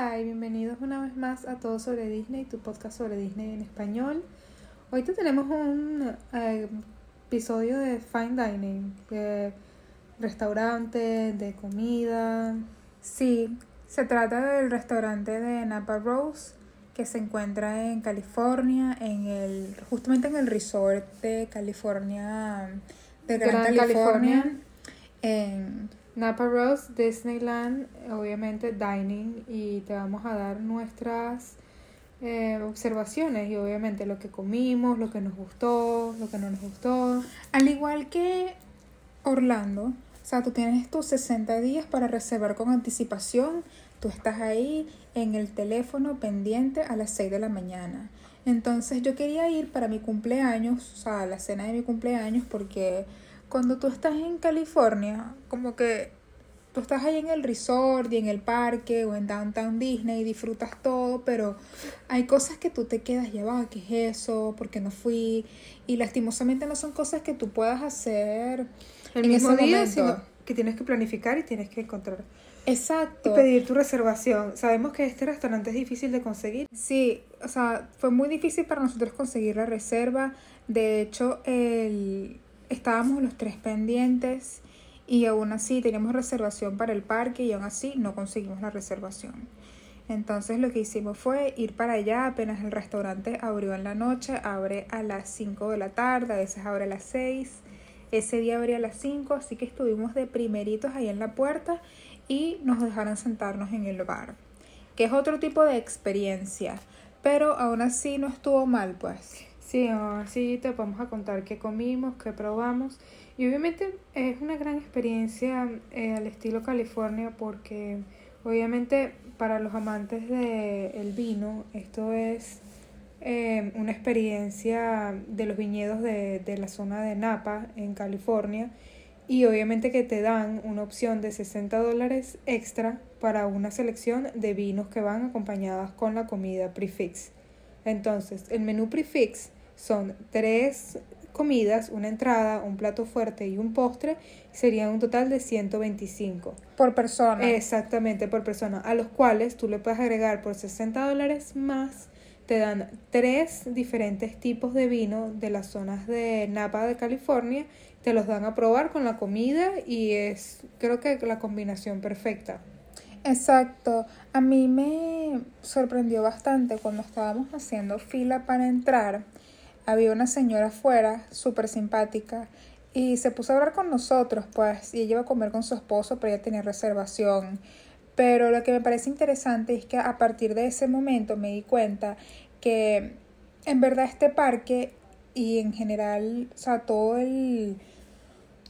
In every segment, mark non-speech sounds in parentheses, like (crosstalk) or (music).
Hola y bienvenidos una vez más a Todo sobre Disney, tu podcast sobre Disney en español. Hoy te tenemos un eh, episodio de Fine Dining, de restaurante, de comida. Sí, se trata del restaurante de Napa Rose que se encuentra en California, en el justamente en el resort de California, de Gran, Gran California, California. en Napa Rose, Disneyland, obviamente Dining y te vamos a dar nuestras eh, observaciones y obviamente lo que comimos, lo que nos gustó, lo que no nos gustó. Al igual que Orlando, o sea, tú tienes tus 60 días para reservar con anticipación. Tú estás ahí en el teléfono pendiente a las 6 de la mañana. Entonces yo quería ir para mi cumpleaños, o sea, la cena de mi cumpleaños, porque cuando tú estás en California, como que tú estás ahí en el resort y en el parque o en Downtown Disney y disfrutas todo, pero hay cosas que tú te quedas, va, ¿qué es eso? ¿Por qué no fui? Y lastimosamente no son cosas que tú puedas hacer El en mismo ese día, momento. sino que tienes que planificar y tienes que encontrar y Exacto. pedir tu reservación. Sabemos que este restaurante es difícil de conseguir. Sí, o sea, fue muy difícil para nosotros conseguir la reserva. De hecho, el... estábamos los tres pendientes y aún así teníamos reservación para el parque y aún así no conseguimos la reservación. Entonces lo que hicimos fue ir para allá apenas el restaurante abrió en la noche, abre a las 5 de la tarde, a veces abre a las 6. Ese día abría a las 5, así que estuvimos de primeritos ahí en la puerta y nos dejaron sentarnos en el bar, que es otro tipo de experiencia, pero aún así no estuvo mal, pues. Sí, así te vamos a contar qué comimos, qué probamos. Y obviamente es una gran experiencia eh, al estilo California porque obviamente para los amantes del vino esto es eh, una experiencia de los viñedos de, de la zona de Napa en California y obviamente que te dan una opción de 60 dólares extra para una selección de vinos que van acompañadas con la comida prefix. Entonces, el menú prefix son tres comidas, una entrada, un plato fuerte y un postre, sería un total de 125. Por persona. Exactamente, por persona, a los cuales tú le puedes agregar por 60 dólares más, te dan tres diferentes tipos de vino de las zonas de Napa de California, te los dan a probar con la comida y es creo que la combinación perfecta. Exacto. A mí me sorprendió bastante cuando estábamos haciendo fila para entrar. Había una señora afuera, súper simpática, y se puso a hablar con nosotros, pues, y ella iba a comer con su esposo, pero ella tenía reservación. Pero lo que me parece interesante es que a partir de ese momento me di cuenta que en verdad este parque y en general, o sea, todo el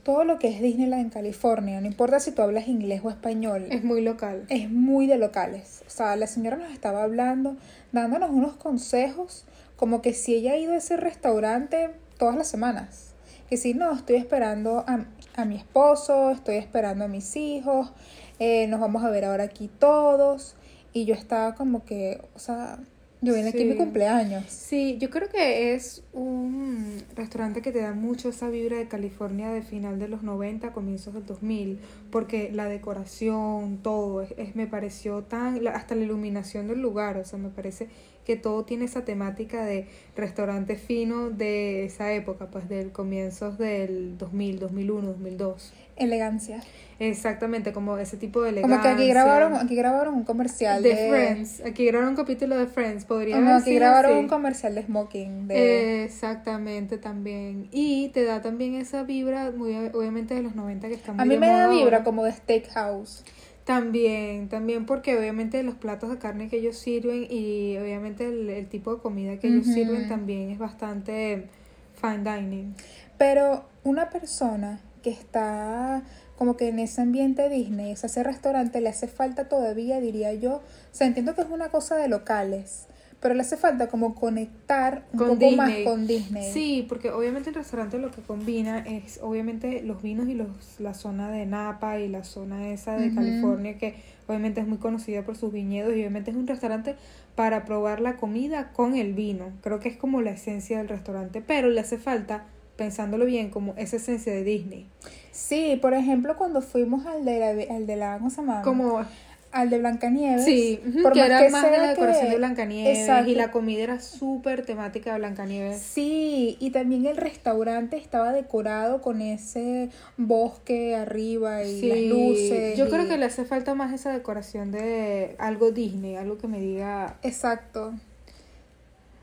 todo lo que es Disneyland en California, no importa si tú hablas inglés o español, Es muy local. es muy de locales. O sea, la señora nos estaba hablando, dándonos unos consejos, como que si ella ha ido a ese restaurante todas las semanas. Que si no, estoy esperando a, a mi esposo, estoy esperando a mis hijos, eh, nos vamos a ver ahora aquí todos. Y yo estaba como que, o sea, yo vine aquí a mi cumpleaños. Sí, yo creo que es un restaurante que te da mucho esa vibra de California de final de los 90, comienzos del 2000, porque la decoración, todo, es, es- me pareció tan, hasta la iluminación del lugar, o sea, me parece que todo tiene esa temática de restaurante fino de esa época, pues del comienzos del 2000, 2001, 2002. Elegancia. Exactamente, como ese tipo de elegancia. Como que aquí grabaron, aquí grabaron un comercial de de, Friends, aquí grabaron un capítulo de Friends, podría Como haber aquí grabaron así. un comercial de smoking. De... Exactamente, también. Y te da también esa vibra, muy obviamente de los 90 que está muy a mí me da vibra como de steakhouse. También, también porque obviamente los platos de carne que ellos sirven y obviamente el, el tipo de comida que ellos sirven también es bastante fine dining. Pero una persona que está como que en ese ambiente Disney, o sea, ese restaurante le hace falta todavía, diría yo. O sea, entiendo que es una cosa de locales, pero le hace falta como conectar un Con poco más Disney. con Disney. Sí, porque obviamente el restaurante lo que combina es obviamente los vinos y los, la zona de Napa y la zona esa de. California que obviamente es muy conocida por sus viñedos y obviamente es un restaurante para probar la comida con el vino. Creo que es como la esencia del restaurante, pero le hace falta, pensándolo bien, como esa esencia de Disney. Sí, por ejemplo, cuando fuimos al de la, al de la ¿cómo se llama? Como al de Blancanieves. Sí, por que era que más de la decoración que- de Blancanieves Exacto. y la comida era súper temática de Blancanieves. Sí, y también el restaurante estaba decorado con ese bosque arriba y las luces. yo creo que le hace falta más esa decoración de algo Disney, algo que me diga Exacto.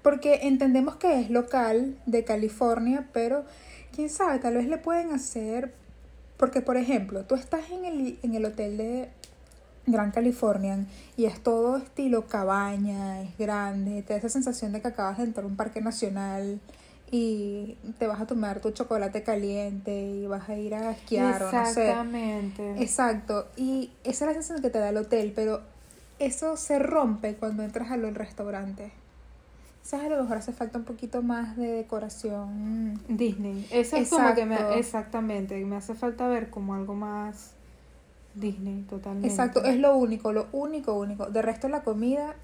Porque entendemos que es local de California, pero quién sabe, tal vez le pueden hacer. Porque, por ejemplo, tú estás en el, en el hotel de Gran Californian y es todo estilo cabaña, es grande, te da esa sensación de que acabas de entrar a un parque nacional y te vas a tomar tu chocolate caliente y vas a ir a esquiar o no sé. Exactamente. Exacto, y esa es la sensación que te da el hotel, pero eso se rompe cuando entras al restaurante. ¿Sabes? A lo mejor hace falta un poquito más de decoración. Disney. Eso es como que me Exacto. exactamente, me hace falta ver como algo más Disney totalmente. Exacto, es lo único, lo único, único. De resto la comida,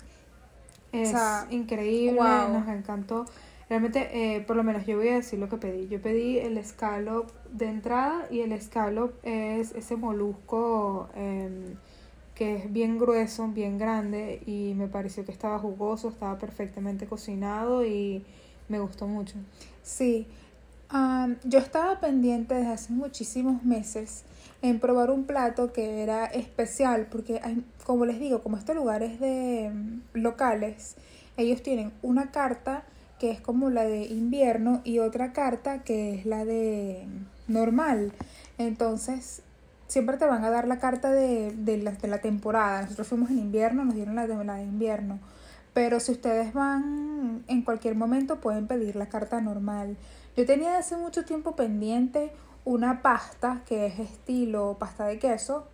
Es o sea, increíble, wow. nos encantó. Realmente, eh, por lo menos yo voy a decir lo que pedí. Yo pedí el scallop de entrada y el scallop es ese molusco em, que es bien grueso, bien grande y me pareció que estaba jugoso, estaba perfectamente cocinado y me gustó mucho. sí. Yo estaba pendiente desde hace muchísimos meses en probar un plato que era especial, porque como les digo, como este lugar es de mm, locales, ellos tienen una carta que es como la de invierno y otra carta que es la de normal. Entonces, siempre te van a dar la carta de, de, la, de la temporada. Nosotros fuimos en invierno, nos dieron la de, la de invierno. Pero si ustedes van en cualquier momento pueden pedir la carta normal. Yo tenía hace mucho tiempo pendiente una pasta que es estilo pasta de queso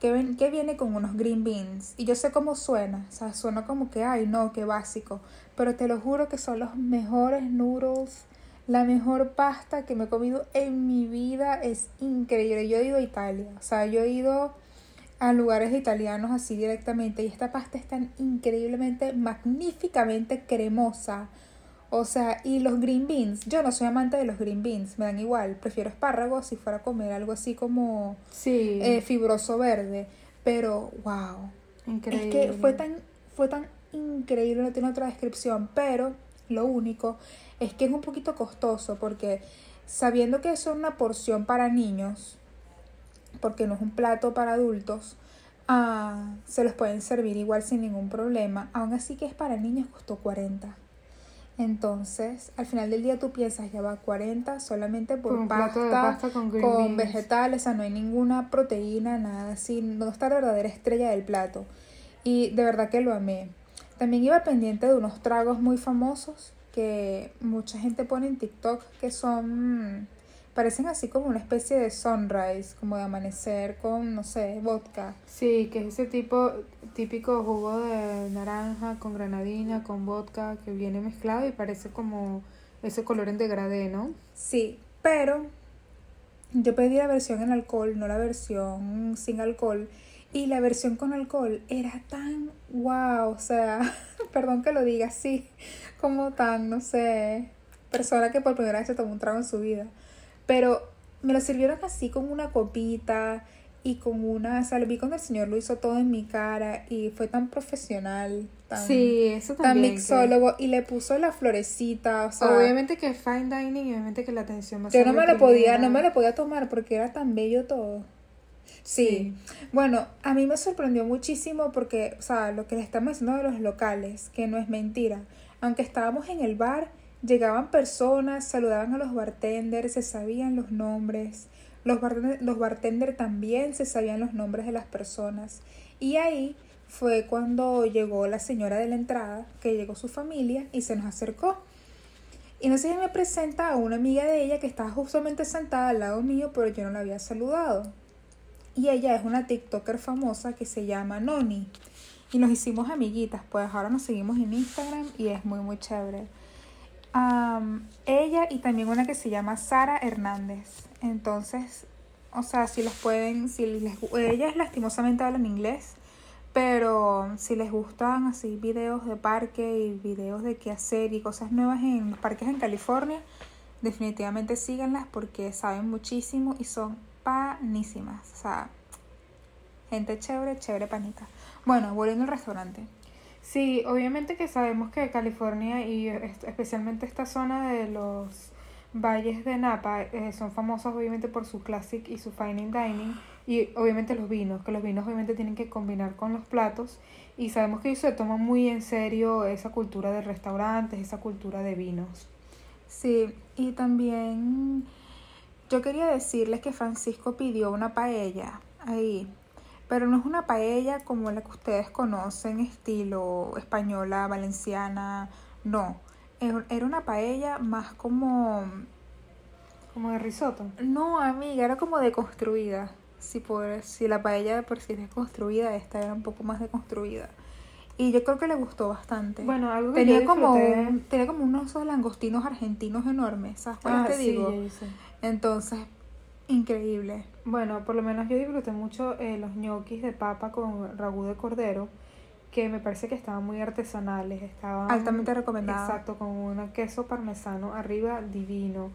que, ven, que viene con unos green beans. Y yo sé cómo suena. O sea, suena como que, ay, no, qué básico. Pero te lo juro que son los mejores noodles. La mejor pasta que me he comido en mi vida es increíble. Yo he ido a Italia. O sea, yo he ido a lugares italianos así directamente. Y esta pasta es tan increíblemente, magníficamente cremosa. O sea, y los green beans. Yo no soy amante de los green beans. Me dan igual. Prefiero espárragos si fuera a comer algo así como Sí, eh, fibroso verde. Pero, wow. increíble. Es que fue tan, fue tan increíble, no tiene otra descripción. Pero lo único es que es un poquito costoso porque sabiendo que eso es una porción para niños, porque no es un plato para adultos, ah, se los pueden servir igual sin ningún problema. Aún así que es para niños, costó 40. Entonces, al final del día tú piensas, ya va 40 solamente por, pasta, con con vegetales, o sea, no hay ninguna proteína, nada así, no está la verdadera estrella del plato. Y de verdad que lo amé. También iba pendiente de unos tragos muy famosos que mucha gente pone en TikTok que son, parecen así como una especie de sunrise, como de amanecer con, no sé, vodka. Sí, que es ese tipo típico jugo de naranja con granadina, con vodka, que viene mezclado y parece como ese color en degradé, ¿no? Sí, pero yo pedí la versión en alcohol, no la versión sin alcohol. Y la versión con alcohol era tan wow, o sea, (laughs) perdón que lo diga así, como tan, no sé, persona que por primera vez se tomó un trago en su vida. Pero me lo sirvieron así con una copita y con una, o sea, lo vi cuando el señor lo hizo todo en mi cara y fue tan profesional, tan, Sí, eso tan también. que- mixólogo y le puso la florecita, o sea, obviamente que es fine dining y obviamente que la atención a yo no me lo podía, no me lo podía tomar porque era tan bello todo. Sí. Bueno, a mí me sorprendió muchísimo porque, o sea, lo que le estamos diciendo de los locales, que no es mentira. Aunque estábamos en el bar, llegaban personas, saludaban a los bartenders, se sabían los nombres. Los bartenders, los bartender también se sabían los nombres de las personas. Y ahí fue cuando llegó la señora de la entrada, que llegó su familia y se nos acercó. Y entonces ella me presenta a una amiga de ella que estaba justamente sentada al lado mío, pero yo no la había saludado. Y ella es una TikToker famosa que se llama Noni. Y nos hicimos amiguitas, pues ahora nos seguimos en Instagram y es muy, muy chévere. Ella y también una que se llama Sara Hernández. Entonces, o sea, si los pueden, si les, ellas lastimosamente hablan inglés, pero si les gustan así videos de parque y videos de qué hacer y cosas nuevas en los parques en California, definitivamente síganlas porque saben muchísimo y son panísimas. O sea, Gente chévere, chévere panita. Bueno, volviendo al restaurante. Sí, obviamente que sabemos que California y especialmente esta zona de los valles de Napa eh, son famosas obviamente por su classic y su fine dining y obviamente los vinos, que los vinos obviamente tienen que combinar con los platos y sabemos que ellos se toman muy en serio esa cultura de restaurantes, esa cultura de vinos. Sí, y también yo quería decirles que Francisco pidió una paella ahí, pero no es una paella como la que ustedes conocen, estilo española, valenciana, no. Era una paella más como... ¿Como de risotto? No, amiga, era como deconstruida. Si, por, si la paella de por sí es deconstruida, esta era un poco más deconstruida. Y yo creo que le gustó bastante. Bueno, algo que tenía como Tenía como unos langostinos argentinos enormes, ¿sabes ah, te digo? Entonces, increíble. Bueno, por lo menos yo disfruté mucho eh, los ñoquis de papa con ragú de cordero, que me parece que estaban muy artesanales. Estaban, Altamente recomendados. Exacto, con un queso parmesano arriba divino.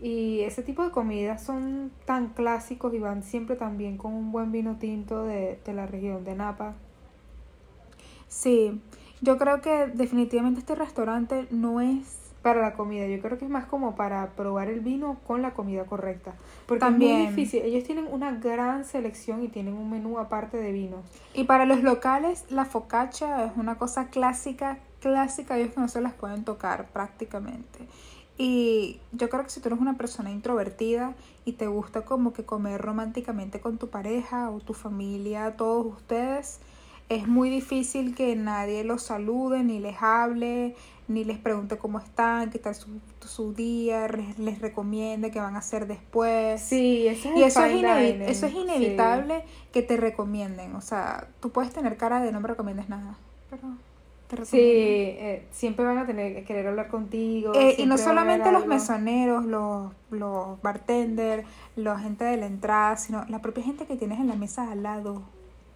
Y ese tipo de comidas son tan clásicos y van siempre también con un buen vino tinto de, de la región de Napa. Sí, yo creo que definitivamente este restaurante no es para la comida. Yo creo que es más como para probar el vino con la comida correcta. Porque También. es muy difícil. Ellos tienen una gran selección y tienen un menú aparte de vinos. Y para los locales, la focaccia es una cosa clásica, clásica. Ellos no se las pueden tocar prácticamente. Y yo creo que si tú eres una persona introvertida y te gusta como que comer románticamente con tu pareja o tu familia, todos ustedes, es muy difícil que nadie los salude, ni les hable, ni les pregunte cómo están, qué tal su, su día, les, recomiende qué van a hacer después. Sí, eso es y eso es, eso es inevitable que te recomienden. O sea, tú puedes tener cara de no me recomiendes nada, pero Sí, eh, siempre van a tener que querer hablar contigo. Eh, y no solamente los mesoneros, los, los bartenders, la gente de la entrada, sino la propia gente que tienes en la mesa al lado.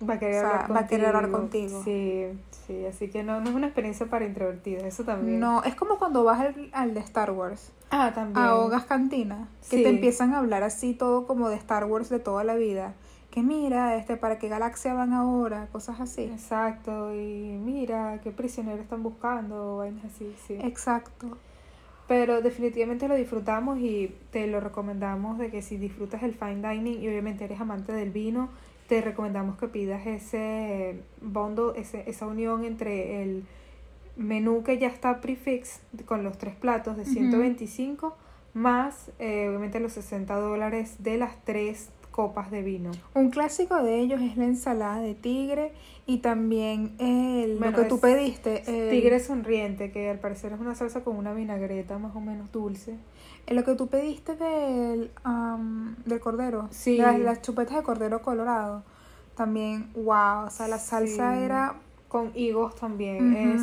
Va a querer, hablar, va a querer hablar contigo. Sí, sí, así que no, no es una experiencia para introvertidos, eso también. No, es como cuando vas al, al de Star Wars. Ah, también. A Hogas Cantina, que te empiezan a hablar así todo como de Star Wars de toda la vida. Que mira, este, para qué galaxia van ahora, cosas así. Exacto, y mira, qué prisionero están buscando, vainas así, sí. Exacto. Pero definitivamente lo disfrutamos y te lo recomendamos de que si disfrutas el fine dining y obviamente eres amante del vino, te recomendamos que pidas ese bundle, ese, esa unión entre el menú que ya está prefix con los tres platos de 125 más eh, obviamente los 60 dólares de las tres copas de vino. Un clásico de ellos es la ensalada de tigre y también el, lo que tú pediste. Tigre sonriente, que al parecer es una salsa con una vinagreta más o menos dulce. Lo que tú pediste del, del cordero, sí. las, chupetas de cordero colorado, también, wow, o sea, la salsa era... Con higos también, es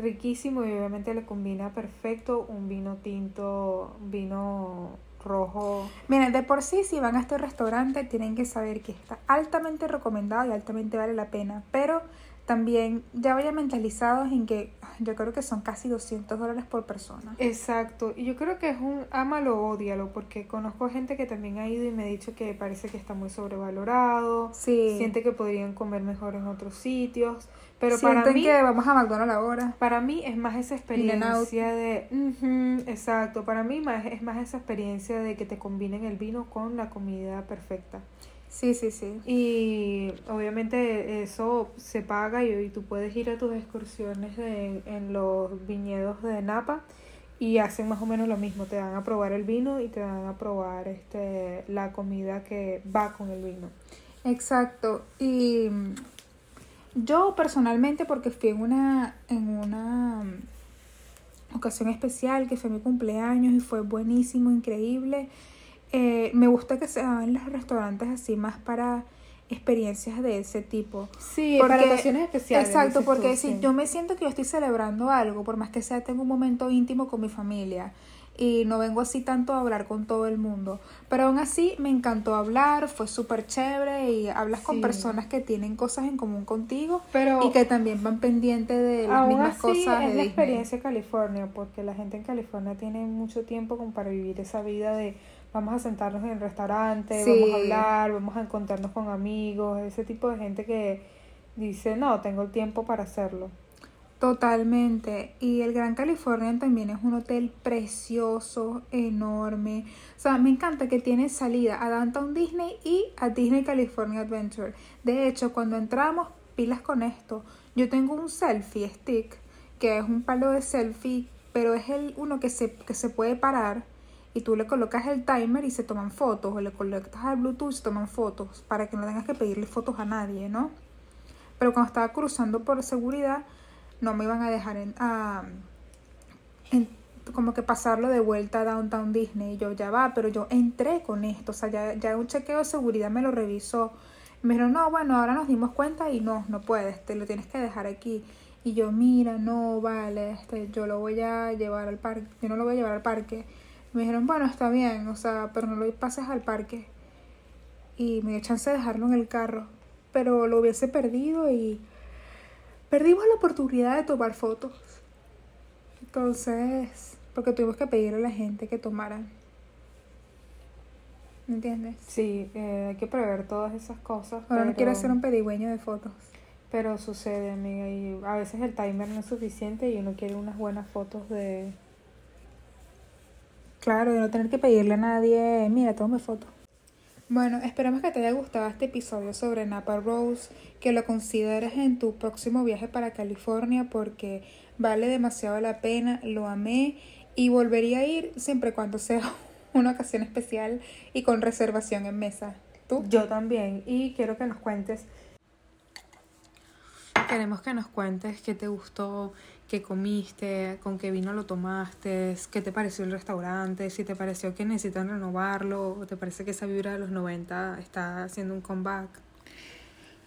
riquísimo y obviamente le combina perfecto un vino tinto, vino rojo. Miren, de por sí, si van a este restaurante, tienen que saber que está altamente recomendado y altamente vale la pena, pero también ya vayan mentalizados en que yo creo que son casi 200 dólares por persona. Exacto, y yo creo que es un ámalo o odialo, porque conozco gente que también ha ido y me ha dicho que parece que está muy sobrevalorado, sí. siente que podrían comer mejor en otros sitios, pero para mí que vamos a McDonald's ahora. Para mí es más esa experiencia de exacto, para mí más, es más esa experiencia de que te combinen el vino con la comida perfecta. Sí, sí, sí. Y obviamente eso se paga y, tú puedes ir a tus excursiones en los viñedos de Napa y hacen más o menos lo mismo, te dan a probar el vino y te dan a probar este la comida que va con el vino. Exacto. Y yo personalmente porque fui en una en una ocasión especial que fue mi cumpleaños y fue buenísimo, increíble eh, me gusta que se hagan los restaurantes así más para experiencias de ese tipo. Sí, para ocasiones especiales. Exacto, porque si yo me siento que yo estoy celebrando algo, por más que sea, tengo un momento íntimo con mi familia y no vengo así tanto a hablar con todo el mundo. Pero aún así me encantó hablar, fue súper chévere y hablas con personas que tienen cosas en común contigo pero y que también van pendientes de las mismas cosas. Es la experiencia California, porque la gente en California tiene mucho tiempo como para vivir esa vida de vamos a sentarnos en el restaurante, Sí. vamos a hablar, vamos a encontrarnos con amigos, ese tipo de gente que dice, no, tengo el tiempo para hacerlo. Totalmente. Y el Gran California también es un hotel precioso, enorme. O sea, me encanta que tiene salida a Downtown Disney y a Disney California Adventure. De hecho, cuando entramos, pilas con esto. Yo tengo un selfie stick, que es un palo de selfie, pero es el uno que se, que se puede parar y tú le colocas el timer y se toman fotos, o le conectas al Bluetooth y se toman fotos, para que no tengas que pedirle fotos a nadie, ¿no? Pero cuando estaba cruzando por seguridad, no me iban a dejar en, como que pasarlo de vuelta a Downtown Disney. Y yo ya va, pero yo entré con esto, o sea, ya, ya un chequeo de seguridad me lo revisó. Me dijeron, no, bueno, ahora nos dimos cuenta y no, no puedes, te lo tienes que dejar aquí. Y yo, mira, no, vale, este, yo lo voy a llevar al parque, yo no lo voy a llevar al parque. Me dijeron, bueno, está bien, o sea, pero no lo pases al parque. Y me dio chance de dejarlo en el carro, pero lo hubiese perdido y perdimos la oportunidad de tomar fotos. Entonces, porque tuvimos que pedirle a la gente que tomaran. ¿Me entiendes? Sí, eh, hay que prever todas esas cosas. Ahora no pero- quiero hacer un pedigüeño de fotos. Pero sucede, amiga, y a veces el timer no es suficiente y uno quiere unas buenas fotos de... Claro, de no tener que pedirle a nadie, mira, tome foto. Bueno, esperamos que te haya gustado este episodio sobre Napa Rose, que lo consideres en tu próximo viaje para California porque vale demasiado la pena, lo amé y volvería a ir siempre y cuando sea (laughs) una ocasión especial y con reservación en mesa. ¿Tú? Yo también, y quiero que nos cuentes... Queremos que nos cuentes qué te gustó, qué comiste, con qué vino lo tomaste, qué te pareció el restaurante, si te pareció que necesitan renovarlo, o te parece que esa vibra de los 90 está haciendo un comeback.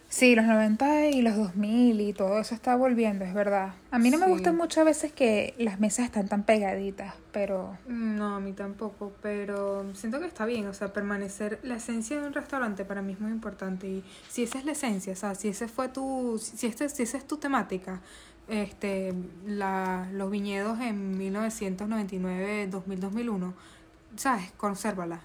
Sí, los 90 y los 2000 y todo eso está volviendo, es verdad. A mí no me gusta mucho a veces que las mesas están tan pegaditas, pero No, a mí tampoco, pero siento que está bien, o sea, permanecer, la esencia de un restaurante para mí es muy importante y si esa es la esencia, o sea, si ese fue tu, si, este, si esa es tu temática, este, la, los viñedos en 1999, 2000, 2001, sabes, consérvala.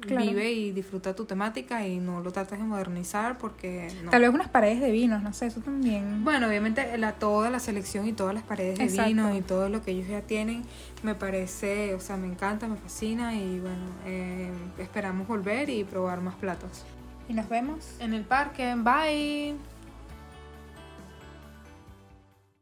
Claro. Vive y disfruta tu temática y no lo trates de modernizar porque no. tal vez unas paredes de vinos, no sé, eso también. Bueno, obviamente la, toda la selección y todas las paredes de Exacto. vino y todo lo que ellos ya tienen me parece, o sea, me encanta, me fascina y bueno, eh, esperamos volver y probar más platos. Y nos vemos. En el parque, bye.